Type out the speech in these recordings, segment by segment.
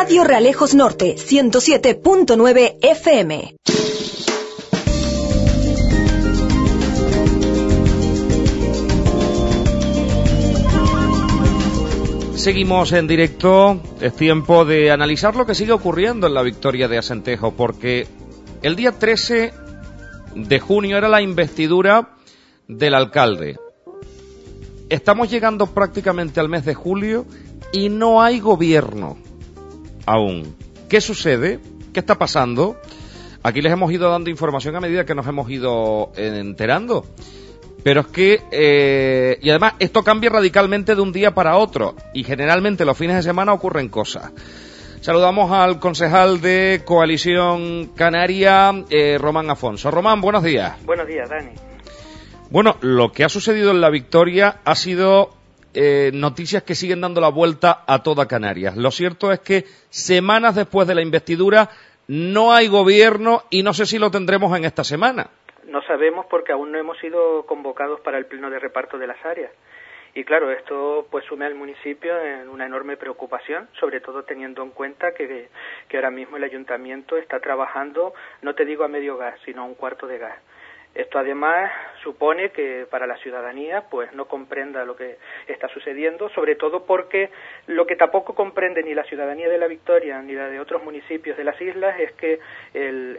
Radio Realejos Norte, 107.9 FM. Seguimos en directo. Es tiempo de analizar lo que sigue ocurriendo en la victoria de Asentejo, porque el día 13 de junio era la investidura del alcalde. Estamos llegando prácticamente al mes de julio y no hay gobierno aún. ¿Qué sucede? ¿Qué está pasando? Aquí les hemos ido dando información a medida que nos hemos ido enterando. Pero es que, eh, y además, esto cambia radicalmente de un día para otro. Y generalmente los fines de semana ocurren cosas. Saludamos al concejal de Coalición Canaria, eh, Román Afonso. Román, buenos días. Buenos días, Dani. Bueno, lo que ha sucedido en la victoria ha sido eh, noticias que siguen dando la vuelta a toda Canarias. Lo cierto es que semanas después de la investidura no hay gobierno y no sé si lo tendremos en esta semana. No sabemos porque aún no hemos sido convocados para el pleno de reparto de las áreas. Y claro, esto pues sume al municipio en una enorme preocupación, sobre todo teniendo en cuenta que, que ahora mismo el ayuntamiento está trabajando, no te digo a medio gas, sino a un cuarto de gas. Esto además supone que para la ciudadanía pues no comprenda lo que está sucediendo, sobre todo porque lo que tampoco comprende ni la ciudadanía de la Victoria ni la de otros municipios de las islas es que el,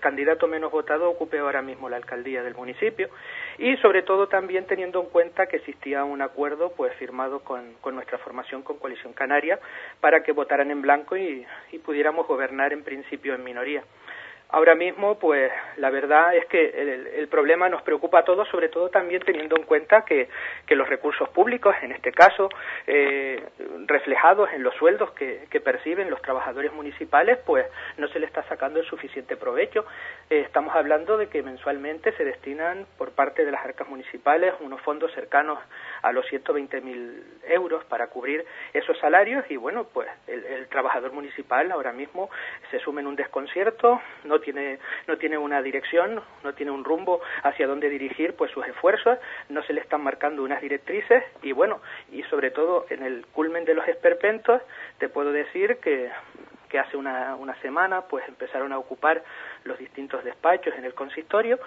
candidato menos votado ocupe ahora mismo la alcaldía del municipio y sobre todo también teniendo en cuenta que existía un acuerdo pues firmado con nuestra formación con Coalición Canaria para que votaran en blanco y pudiéramos gobernar en principio en minoría. Ahora mismo, pues la verdad es que el, problema nos preocupa a todos, sobre todo también teniendo en cuenta que, los recursos públicos, en este caso, eh, reflejados en los sueldos que, perciben los trabajadores municipales, pues no se le está sacando el suficiente provecho. Eh, estamos hablando de que mensualmente se destinan por parte de las arcas municipales unos fondos cercanos a los 120.000 euros para cubrir esos salarios y bueno, pues el, el trabajador municipal ahora mismo se sume en un desconcierto, tiene, no tiene una dirección, no tiene un rumbo hacia dónde dirigir pues sus esfuerzos, no se le están marcando unas directrices y bueno, y sobre todo en el culmen de los esperpentos te puedo decir que que hace una, una semana pues empezaron a ocupar los distintos despachos en el consistorio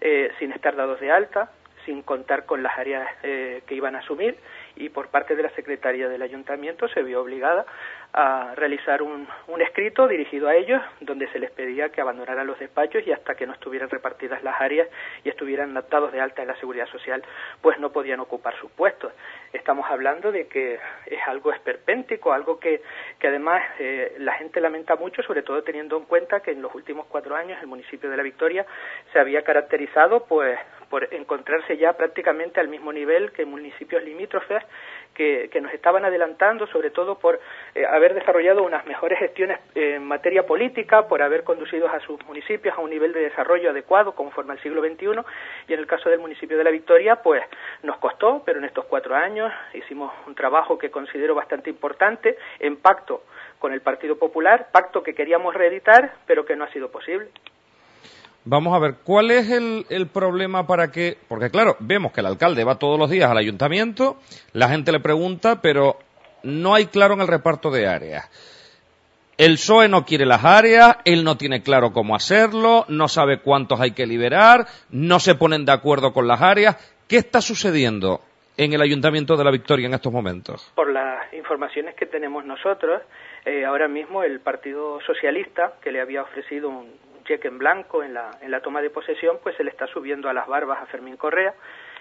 eh, sin estar dados de alta, sin contar con las áreas eh, que iban a asumir y por parte de la Secretaría del Ayuntamiento se vio obligada a realizar un, escrito dirigido a ellos donde se les pedía que abandonaran los despachos y hasta que no estuvieran repartidas las áreas y estuvieran dados de alta en la seguridad social pues no podían ocupar sus puestos. Estamos hablando de que es algo esperpéntico, algo que, que además eh, la gente lamenta mucho, sobre todo teniendo en cuenta que en los últimos cuatro años el municipio de La Victoria se había caracterizado pues por encontrarse ya prácticamente al mismo nivel que municipios limítrofes que, nos estaban adelantando, sobre todo por eh, haber desarrollado unas mejores gestiones en materia política, por haber conducido a sus municipios a un nivel de desarrollo adecuado conforme al siglo XXI, y en el caso del municipio de La Victoria, pues nos costó, pero en estos cuatro años hicimos un trabajo que considero bastante importante en pacto con el Partido Popular, pacto que queríamos reeditar, pero que no ha sido posible. Vamos a ver, ¿cuál es el, el, problema para que.? Porque, claro, vemos que el alcalde va todos los días al ayuntamiento, la gente le pregunta, pero no hay claro en el reparto de áreas. El PSOE no quiere las áreas, él no tiene claro cómo hacerlo, no sabe cuántos hay que liberar, no se ponen de acuerdo con las áreas. ¿Qué está sucediendo en el Ayuntamiento de la Victoria en estos momentos? Por las informaciones que tenemos nosotros, eh, ahora mismo el Partido Socialista, que le había ofrecido un, cheque en blanco en la, en la toma de posesión, pues se le está subiendo a las barbas a Fermín Correa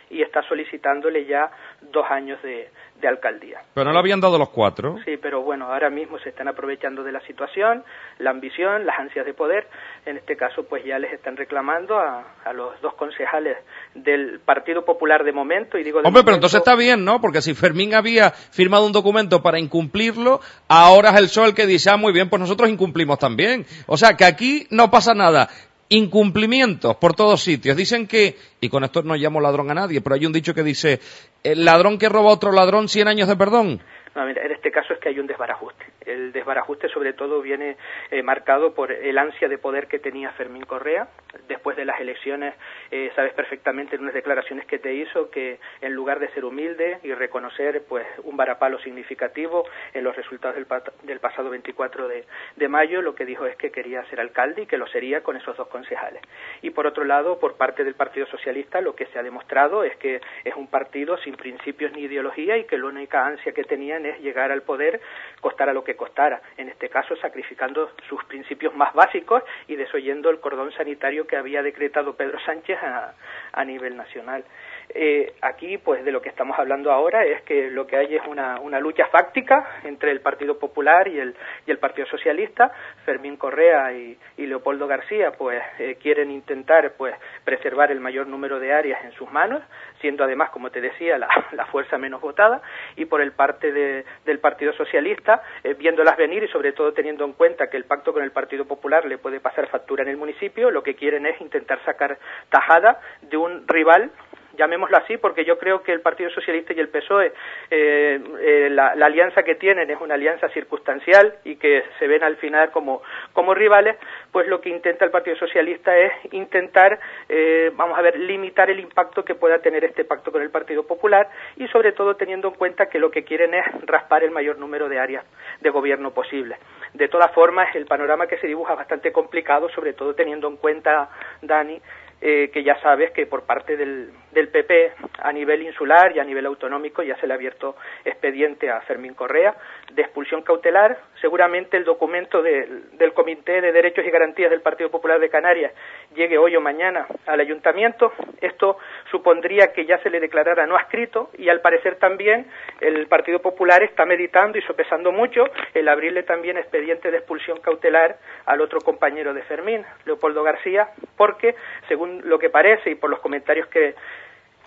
y está solicitándole ya dos años de, de alcaldía. Pero no le habían dado los cuatro. Sí, pero bueno, ahora mismo se están aprovechando de la situación, la ambición, las ansias de poder. En este caso, pues ya les están reclamando a, a los dos concejales del Partido Popular de momento. Y digo Hombre, pero entonces está bien, ¿no? Porque si Fermín había firmado un documento para incumplirlo, ahora es el sol que dice, ah, muy bien, pues nosotros incumplimos también. O sea, que aquí no pasa nada incumplimientos por todos sitios. Dicen que, y con esto no llamo ladrón a nadie, pero hay un dicho que dice, el ladrón que roba a otro ladrón, 100 años de perdón. No, mira, en este caso es que hay un desbarajuste. el desbarajuste sobre todo viene eh, marcado por el ansia de poder que tenía Fermín Correa. Después de las elecciones, eh, sabes perfectamente en unas declaraciones que te hizo que en lugar de ser humilde y reconocer pues un varapalo significativo en los resultados del, del pasado 24 de, de mayo, lo que dijo es que quería ser alcalde y que lo sería con esos dos concejales. Y por otro lado, por parte del Partido Socialista, lo que se ha demostrado es que es un partido sin principios ni ideología y que la única ansia que tenían es llegar al poder, costara lo que costara. En este caso, sacrificando sus principios más básicos y desoyendo el cordón sanitario que había decretado Pedro Sánchez a, a nivel nacional. Eh, aquí, pues de lo que estamos hablando ahora es que lo que hay es una, una lucha fáctica entre el Partido Popular y el, y el Partido Socialista. Fermín Correa y, Leopoldo García, pues eh, quieren intentar, pues, preservar el mayor número de áreas en sus manos, siendo además, como te decía, la, la fuerza menos votada. Y por el parte de, del Partido Socialista, eh, viéndolas venir y sobre todo teniendo en cuenta que el pacto con el Partido Popular le puede pasar factura en el municipio, lo que quieren es intentar sacar tajada de un rival llamémoslo así, porque yo creo que el Partido Socialista y el PSOE, eh, eh, la, la, alianza que tienen es una alianza circunstancial y que se ven al final como, como rivales, pues lo que intenta el Partido Socialista es intentar, eh, vamos a ver, limitar el impacto que pueda tener este pacto con el Partido Popular y sobre todo teniendo en cuenta que lo que quieren es raspar el mayor número de áreas de gobierno posible. De todas formas, el panorama que se dibuja es bastante complicado, sobre todo teniendo en cuenta, Dani, eh, que ya sabes que por parte del, del, PP a nivel insular y a nivel autonómico ya se le ha abierto expediente a Fermín Correa de expulsión cautelar. Seguramente el documento de, del Comité de Derechos y Garantías del Partido Popular de Canarias llegue hoy o mañana al ayuntamiento. Esto supondría que ya se le declarara no adscrito y al parecer también el Partido Popular está meditando y sopesando mucho el abrirle también expediente de expulsión cautelar al otro compañero de Fermín, Leopoldo García, porque según lo que parece y por los comentarios que,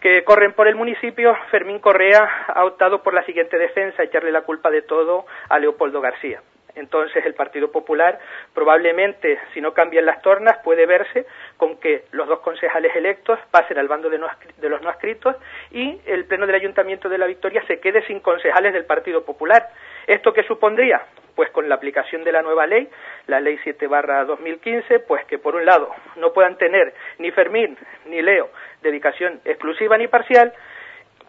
que corren por el municipio, Fermín Correa ha optado por la siguiente defensa, echarle la culpa de todo a Leopoldo García. Entonces el Partido Popular probablemente, si no cambian las tornas, puede verse con que los dos concejales electos pasen al bando de, no, de, los no adscritos y el Pleno del Ayuntamiento de la Victoria se quede sin concejales del Partido Popular. ¿Esto qué supondría? Pues con la aplicación de la nueva ley, la Ley 7 barra 2015, pues que por un lado no puedan tener ni Fermín ni Leo dedicación exclusiva ni parcial,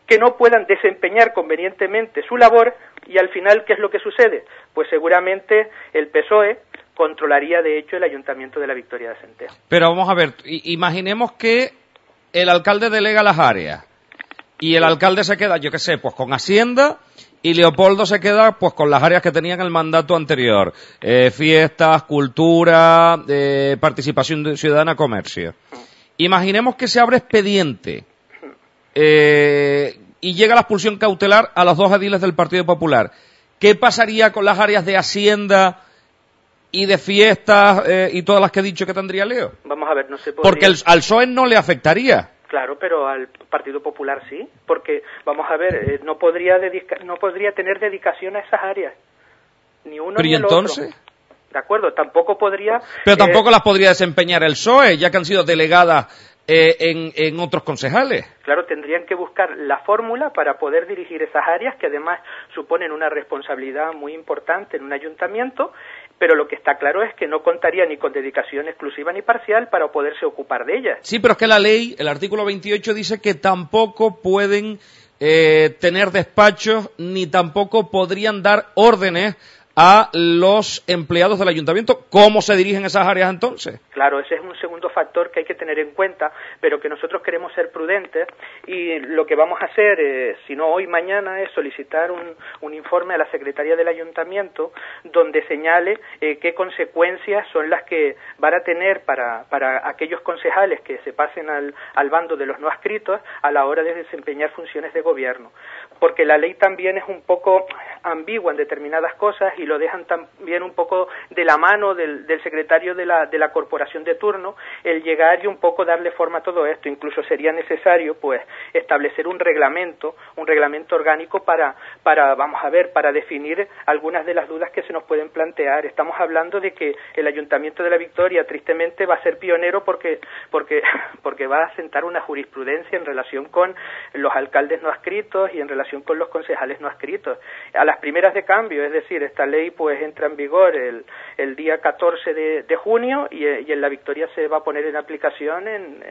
que no puedan desempeñar convenientemente su labor y al final, ¿qué es lo que sucede? Pues seguramente el PSOE controlaría de hecho el ayuntamiento de la Victoria de Centeno. Pero vamos a ver, imaginemos que el alcalde delega las áreas y el alcalde se queda, yo qué sé, pues con Hacienda y Leopoldo se queda pues con las áreas que tenían el mandato anterior, eh, fiestas, cultura, eh, participación ciudadana, comercio. Imaginemos que se abre expediente eh, y llega la expulsión cautelar a los dos ediles del Partido Popular. ¿Qué pasaría con las áreas de Hacienda y de fiestas eh, y todas las que he dicho que tendría Leo? Vamos a ver, no podría... Porque el, al PSOE no le afectaría. Claro, pero al Partido Popular sí, porque vamos a ver, eh, no podría dedica no podría tener dedicación a esas áreas, ni uno pero ni ¿y entonces? Otro. De acuerdo, tampoco podría. Pero tampoco eh, las podría desempeñar el PSOE, ya que han sido delegadas eh, en, en, otros concejales. Claro, tendrían que buscar la fórmula para poder dirigir esas áreas que además suponen una responsabilidad muy importante en un ayuntamiento pero lo que está claro es que no contaría ni con dedicación exclusiva ni parcial para poderse ocupar de ellas. Sí, pero es que la ley, el artículo 28 dice que tampoco pueden eh, tener despachos ni tampoco podrían dar órdenes a los empleados del ayuntamiento. ¿Cómo se dirigen esas áreas entonces? Claro, ese es un segundo factor que hay que tener en cuenta, pero que nosotros queremos ser prudentes y lo que vamos a hacer, eh, si no hoy, mañana, es solicitar un, un, informe a la Secretaría del Ayuntamiento donde señale eh, qué consecuencias son las que van a tener para, para aquellos concejales que se pasen al, al bando de los no adscritos a la hora de desempeñar funciones de gobierno. Porque la ley también es un poco ambigua en determinadas cosas y lo dejan también un poco de la mano del, del secretario de la, de la corporación de turno el llegar y un poco darle forma a todo esto. Incluso sería necesario, pues, establecer un reglamento, un reglamento orgánico para, para, vamos a ver, para definir algunas de las dudas que se nos pueden plantear. Estamos hablando de que el Ayuntamiento de la Victoria, tristemente, va a ser pionero porque, porque, porque va a sentar una jurisprudencia en relación con los alcaldes no adscritos y en relación con los concejales no adscritos. A las primeras de cambio, es decir, esta ley pues entra en vigor el, el día 14 de, junio y, y, en la Victoria se va a poner en aplicación en,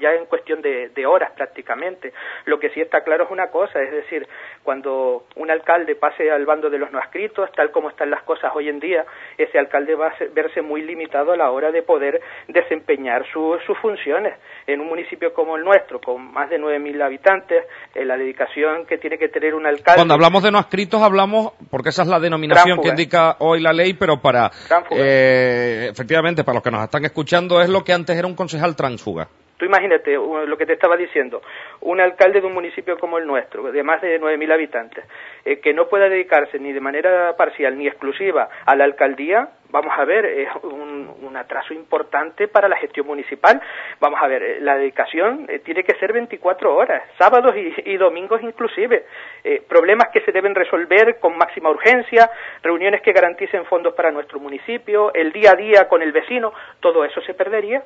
ya en cuestión de, horas prácticamente. Lo que sí está claro es una cosa, es decir, cuando un alcalde pase al bando de los no adscritos, tal como están las cosas hoy en día, ese alcalde va a verse muy limitado a la hora de poder desempeñar su, sus funciones. En un municipio como el nuestro, con más de 9.000 habitantes, en la dedicación que tiene que tener un alcalde. Cuando hablamos de no adscritos hablamos, porque esa es la denominación que indica hoy la ley, pero para, eh, efectivamente, para los que nos están escuchando, es lo que antes era un concejal tránsfuga. Tú imagínate lo que te estaba diciendo, un alcalde de un municipio como el nuestro, de más de 9.000 habitantes, eh, que no pueda dedicarse ni de manera parcial ni exclusiva a la alcaldía, vamos a ver, es un, atraso importante para la gestión municipal. Vamos a ver, eh, la dedicación eh, tiene que ser 24 horas, sábados y, domingos inclusive. Problemas que se deben resolver con máxima urgencia, reuniones que garanticen fondos para nuestro municipio, el día a día con el vecino, todo eso se perdería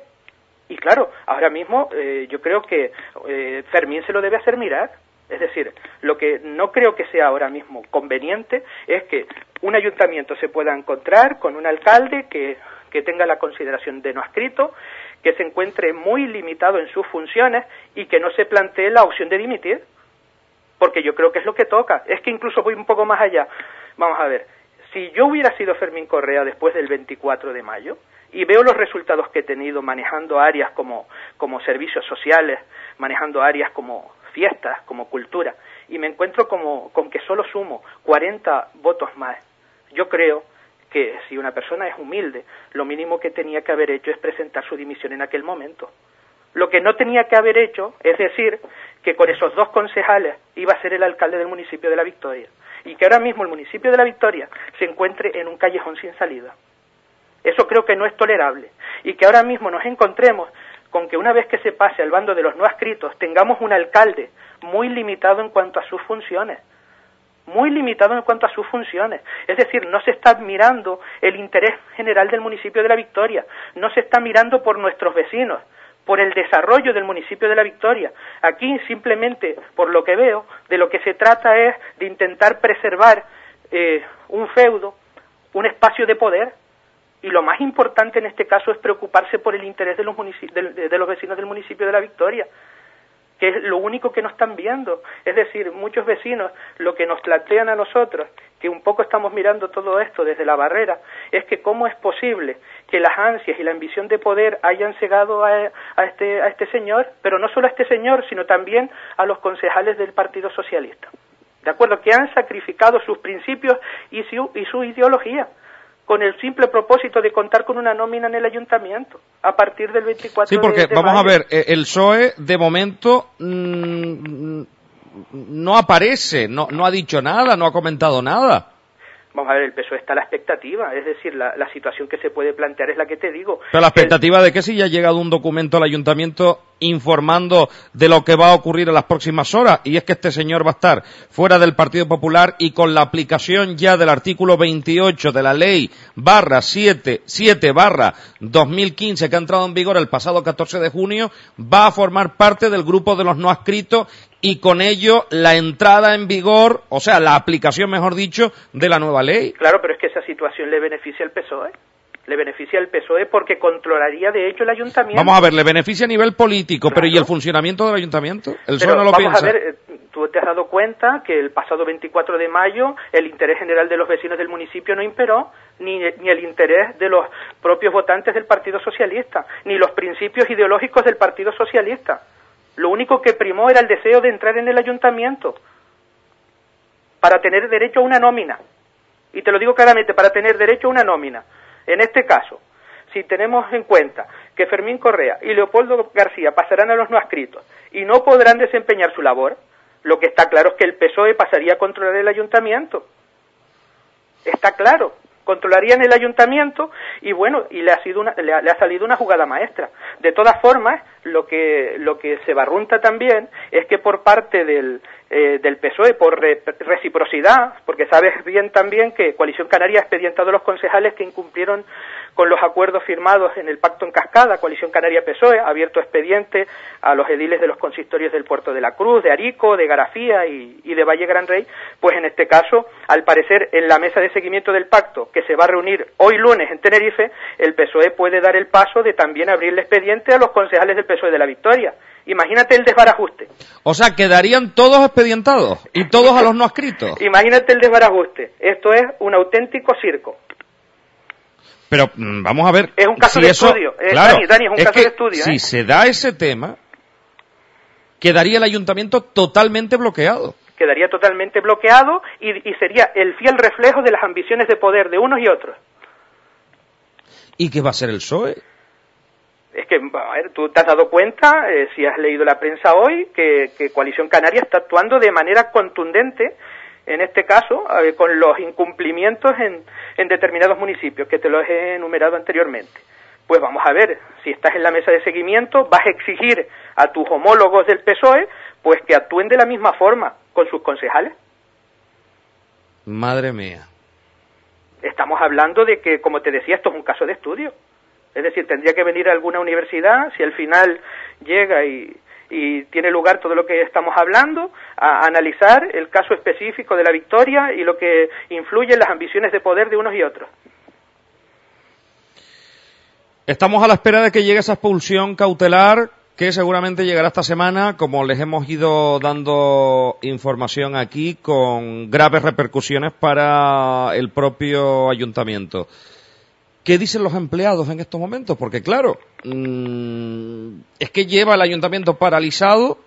y claro, ahora mismo eh, yo creo que eh, Fermín se lo debe hacer mirar. Es decir, lo que no creo que sea ahora mismo conveniente es que un ayuntamiento se pueda encontrar con un alcalde que, que tenga la consideración de no adscrito, que se encuentre muy limitado en sus funciones y que no se plantee la opción de dimitir. Porque yo creo que es lo que toca. Es que incluso voy un poco más allá. Vamos a ver, si yo hubiera sido Fermín Correa después del 24 de mayo, y veo los resultados que he tenido manejando áreas como, como servicios sociales, manejando áreas como fiestas, como cultura, y me encuentro como, con que solo sumo 40 votos más. Yo creo que si una persona es humilde, lo mínimo que tenía que haber hecho es presentar su dimisión en aquel momento. Lo que no tenía que haber hecho es decir que con esos dos concejales iba a ser el alcalde del municipio de La Victoria y que ahora mismo el municipio de La Victoria se encuentre en un callejón sin salida. Eso creo que no es tolerable. Y que ahora mismo nos encontremos con que una vez que se pase al bando de los no adscritos tengamos un alcalde muy limitado en cuanto a sus funciones. Muy limitado en cuanto a sus funciones. Es decir, no se está mirando el interés general del municipio de La Victoria, no se está mirando por nuestros vecinos, por el desarrollo del municipio de La Victoria. Aquí simplemente, por lo que veo, de lo que se trata es de intentar preservar eh, un feudo, un espacio de poder, y lo más importante en este caso es preocuparse por el interés de los, de, los vecinos del municipio de La Victoria, que es lo único que no están viendo. Es decir, muchos vecinos lo que nos plantean a nosotros, que un poco estamos mirando todo esto desde la barrera, es que cómo es posible que las ansias y la ambición de poder hayan cegado a, a, este, a este señor, pero no solo a este señor, sino también a los concejales del Partido Socialista. ¿De acuerdo? Que han sacrificado sus principios y su, y su ideología con el simple propósito de contar con una nómina en el ayuntamiento a partir del 24 Sí, porque de, de vamos mayo. a ver, eh, el PSOE de momento mmm, no aparece, no, no ha dicho nada, no ha comentado nada. Vamos a ver, el PSOE está a la expectativa, es decir, la, la, situación que se puede plantear es la que te digo. Pero la expectativa el... de que si ya ha llegado un documento al ayuntamiento informando de lo que va a ocurrir en las próximas horas, y es que este señor va a estar fuera del Partido Popular y con la aplicación ya del artículo 28 de la ley barra 7, 7 barra 2015 que ha entrado en vigor el pasado 14 de junio, va a formar parte del grupo de los no adscritos y con ello la entrada en vigor, o sea, la aplicación, mejor dicho, de la nueva ley. Claro, pero es que esa situación le beneficia al PSOE. Le beneficia al PSOE porque controlaría de hecho el ayuntamiento. Vamos a ver, le beneficia a nivel político, claro. pero ¿y el funcionamiento del ayuntamiento? El PSOE no lo vamos piensa. A ver, tú te has dado cuenta que el pasado 24 de mayo el interés general de los vecinos del municipio no imperó, ni, ni el interés de los propios votantes del Partido Socialista, ni los principios ideológicos del Partido Socialista. Lo único que primó era el deseo de entrar en el ayuntamiento para tener derecho a una nómina. Y te lo digo claramente, para tener derecho a una nómina. En este caso, si tenemos en cuenta que Fermín Correa y Leopoldo García pasarán a los no adscritos y no podrán desempeñar su labor, lo que está claro es que el PSOE pasaría a controlar el ayuntamiento. Está claro controlarían el ayuntamiento y bueno y le ha sido una, le, ha, salido una jugada maestra. De todas formas lo que lo que se barrunta también es que por parte del eh, del PSOE por reciprocidad, porque sabes bien también que Coalición Canaria ha expedientado a los concejales que incumplieron con los acuerdos firmados en el pacto en cascada, Coalición Canaria-PSOE, ha abierto expediente a los ediles de los consistorios del Puerto de la Cruz, de Arico, de Garafía y, y de Valle Gran Rey, pues en este caso, al parecer, en la mesa de seguimiento del pacto, que se va a reunir hoy lunes en Tenerife, el PSOE puede dar el paso de también abrirle expediente a los concejales del PSOE de la Victoria. Imagínate el desbarajuste. O sea, quedarían todos expedientados y todos a los no adscritos. Imagínate el desbarajuste. Esto es un auténtico circo. Pero mm, vamos a ver. Es un caso de estudio. Eh, Dani, es un caso de estudio. Si ¿eh? se da ese tema, quedaría el ayuntamiento totalmente bloqueado. Quedaría totalmente bloqueado y, sería el fiel reflejo de las ambiciones de poder de unos y otros. ¿Y qué va a ser el PSOE? Es que, a ver, tú te has dado cuenta, eh, si has leído la prensa hoy, que, que Coalición Canaria está actuando de manera contundente en este caso, con los incumplimientos en, en determinados municipios, que te los he enumerado anteriormente. Pues vamos a ver, si estás en la mesa de seguimiento, vas a exigir a tus homólogos del PSOE, pues que actúen de la misma forma con sus concejales. Madre mía. Estamos hablando de que, como te decía, esto es un caso de estudio. Es decir, tendría que venir a alguna universidad, si al final llega y, y tiene lugar todo lo que estamos hablando, a analizar el caso específico de la victoria y lo que influye en las ambiciones de poder de unos y otros. Estamos a la espera de que llegue esa expulsión cautelar que seguramente llegará esta semana, como les hemos ido dando información aquí, con graves repercusiones para el propio ayuntamiento. ¿Qué dicen los empleados en estos momentos? Porque claro, mm, es que lleva el ayuntamiento paralizado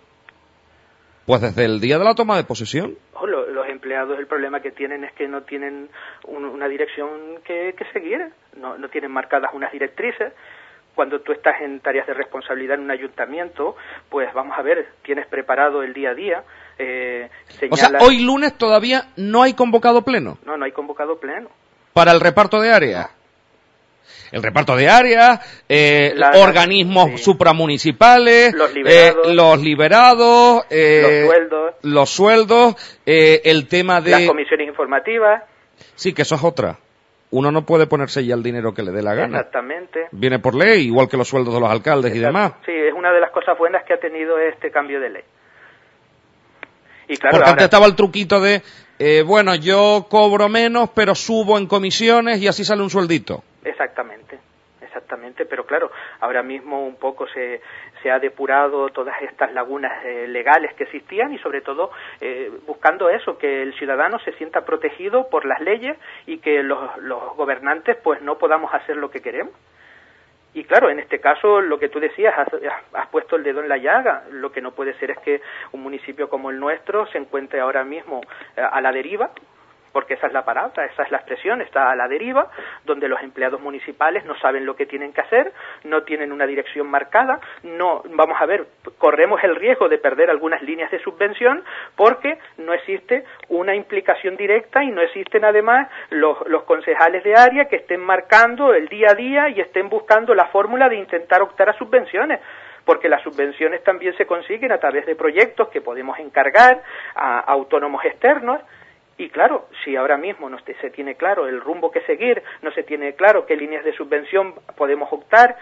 pues desde el día de la toma de posesión. Oh, los empleados el problema que tienen es que no tienen una dirección que, seguir, no, tienen marcadas unas directrices. Cuando tú estás en tareas de responsabilidad en un ayuntamiento, pues vamos a ver, tienes preparado el día a día. Eh, O sea, hoy lunes todavía no hay convocado pleno. No, no hay convocado pleno. ¿Para el reparto de áreas? El reparto de áreas, eh, organismos supramunicipales, los liberados, eh, los, liberados eh, los sueldos, los sueldos el tema de... Las comisiones informativas. Sí, que eso es otra. Uno no puede ponerse ya el dinero que le dé la gana. Exactamente. Viene por ley, igual que los sueldos de los alcaldes y demás. Sí, es una de las cosas buenas que ha tenido este cambio de ley. Y claro, Porque antes estaba el truquito de, bueno, yo cobro menos, pero subo en comisiones y así sale un sueldito. Exactamente, exactamente, pero claro, ahora mismo un poco se, se ha depurado todas estas lagunas eh, legales que existían y sobre todo eh, buscando eso, que el ciudadano se sienta protegido por las leyes y que los, los gobernantes pues no podamos hacer lo que queremos. Y claro, en este caso, lo que tú decías, has, has, puesto el dedo en la llaga. Lo que no puede ser es que un municipio como el nuestro se encuentre ahora mismo eh, a la deriva, porque esa es la palabra, esa es la expresión, está a la deriva, donde los empleados municipales no saben lo que tienen que hacer, no tienen una dirección marcada, no, vamos a ver, corremos el riesgo de perder algunas líneas de subvención porque no existe una implicación directa y no existen además los, los concejales de área que estén marcando el día a día y estén buscando la fórmula de intentar optar a subvenciones porque las subvenciones también se consiguen a través de proyectos que podemos encargar a autónomos externos y claro, si ahora mismo no se tiene claro el rumbo que seguir, no se tiene claro qué líneas de subvención podemos optar,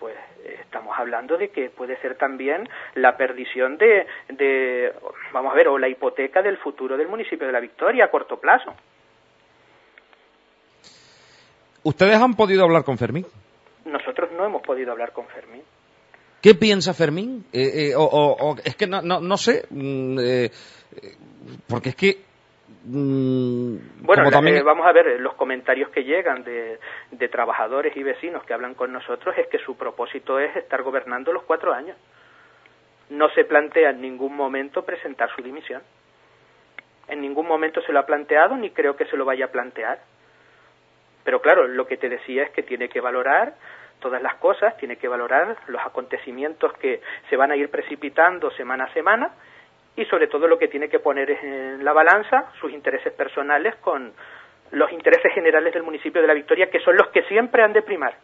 pues estamos hablando de que puede ser también la perdición de, de, vamos a ver, o la hipoteca del futuro del municipio de La Victoria a corto plazo. ¿Ustedes han podido hablar con Fermín? Nosotros no hemos podido hablar con Fermín. ¿Qué piensa Fermín? Eh, eh, o, es que no, no, no sé, mm, eh, porque es que Mm, bueno, eh, vamos a ver, los comentarios que llegan de, de trabajadores y vecinos que hablan con nosotros es que su propósito es estar gobernando los cuatro años. No se plantea en ningún momento presentar su dimisión. En ningún momento se lo ha planteado ni creo que se lo vaya a plantear. Pero claro, lo que te decía es que tiene que valorar todas las cosas, tiene que valorar los acontecimientos que se van a ir precipitando semana a semana y sobre todo lo que tiene que poner en la balanza sus intereses personales con los intereses generales del municipio de La Victoria, que son los que siempre han de primar.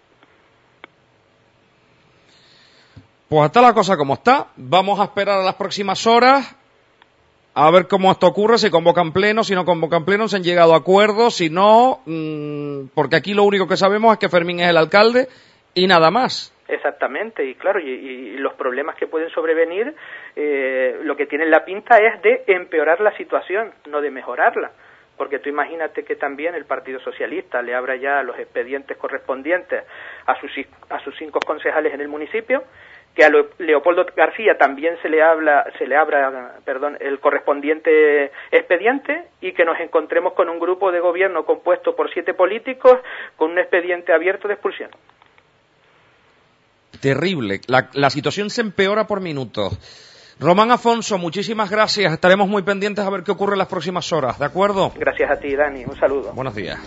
Pues está la cosa como está. Vamos a esperar a las próximas horas a ver cómo esto ocurre, si convocan pleno, si no convocan pleno, si han llegado a acuerdos, si no, mm, porque aquí lo único que sabemos es que Fermín es el alcalde y nada más. Exactamente, y claro, y, los problemas que pueden sobrevenir, eh, lo que tienen la pinta es de empeorar la situación, no de mejorarla. Porque tú imagínate que también el Partido Socialista le abra ya los expedientes correspondientes a sus, a sus cinco concejales en el municipio que a Leopoldo García también se le habla, se le abra, perdón, el correspondiente expediente y que nos encontremos con un grupo de gobierno compuesto por siete políticos con un expediente abierto de expulsión. Terrible. La, la situación se empeora por minutos. Román Afonso, muchísimas gracias. Estaremos muy pendientes a ver qué ocurre en las próximas horas. ¿De acuerdo? Gracias a ti, Dani. Un saludo. Buenos días.